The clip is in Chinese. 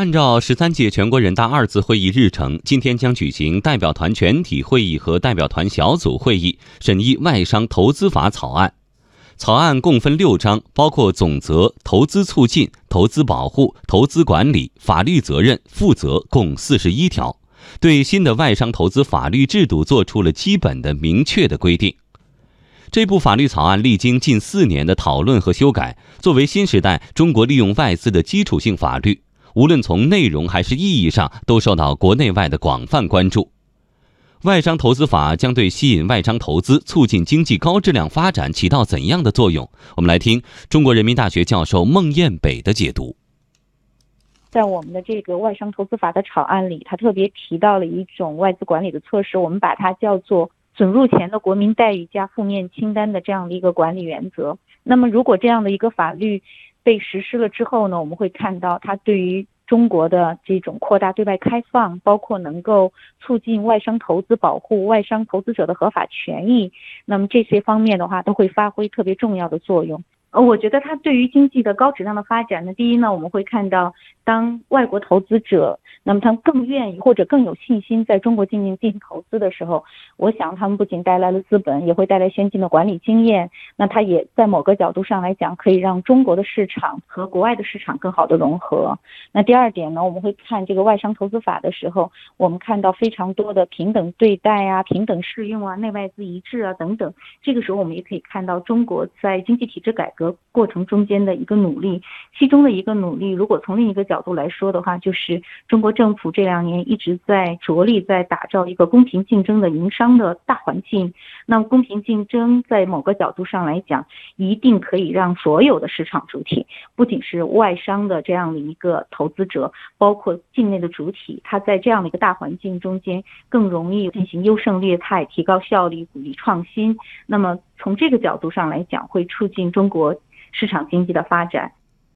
按照十三届全国人大二次会议日程，今天将举行代表团全体会议和代表团小组会议，审议外商投资法草案。草案共分六章，包括总则、投资促进、投资保护、投资管理、法律责任、负责，共四十一条，对新的外商投资法律制度作出了基本的、明确的规定。这部法律草案历经近四年的讨论和修改，作为新时代中国利用外资的基础性法律。无论从内容还是意义上，都受到国内外的广泛关注。外商投资法将对吸引外商投资、促进经济高质量发展起到怎样的作用？我们来听中国人民大学教授孟燕北的解读。在我们的这个外商投资法的草案里，他特别提到了一种外资管理的措施，我们把它叫做准入前的国民待遇加负面清单的这样的一个管理原则。那么，如果这样的一个法律，被实施了之后呢，我们会看到它对于中国的这种扩大对外开放，包括能够促进外商投资、保护外商投资者的合法权益，那么这些方面的话都会发挥特别重要的作用。呃，我觉得它对于经济的高质量的发展呢，第一呢，我们会看到当外国投资者。那么他们更愿意或者更有信心在中国进行进行投资的时候，我想他们不仅带来了资本，也会带来先进的管理经验。那它也在某个角度上来讲，可以让中国的市场和国外的市场更好的融合。那第二点呢，我们会看这个外商投资法的时候，我们看到非常多的平等对待啊、平等适用啊、内外资一致啊等等。这个时候我们也可以看到中国在经济体制改革过程中间的一个努力，其中的一个努力，如果从另一个角角度来说的话，就是中国。政府这两年一直在着力在打造一个公平竞争的营商的大环境。那么，公平竞争在某个角度上来讲，一定可以让所有的市场主体，不仅是外商的这样的一个投资者，包括境内的主体，它在这样的一个大环境中间更容易进行优胜劣汰，提高效率，鼓励创新。那么，从这个角度上来讲，会促进中国市场经济的发展。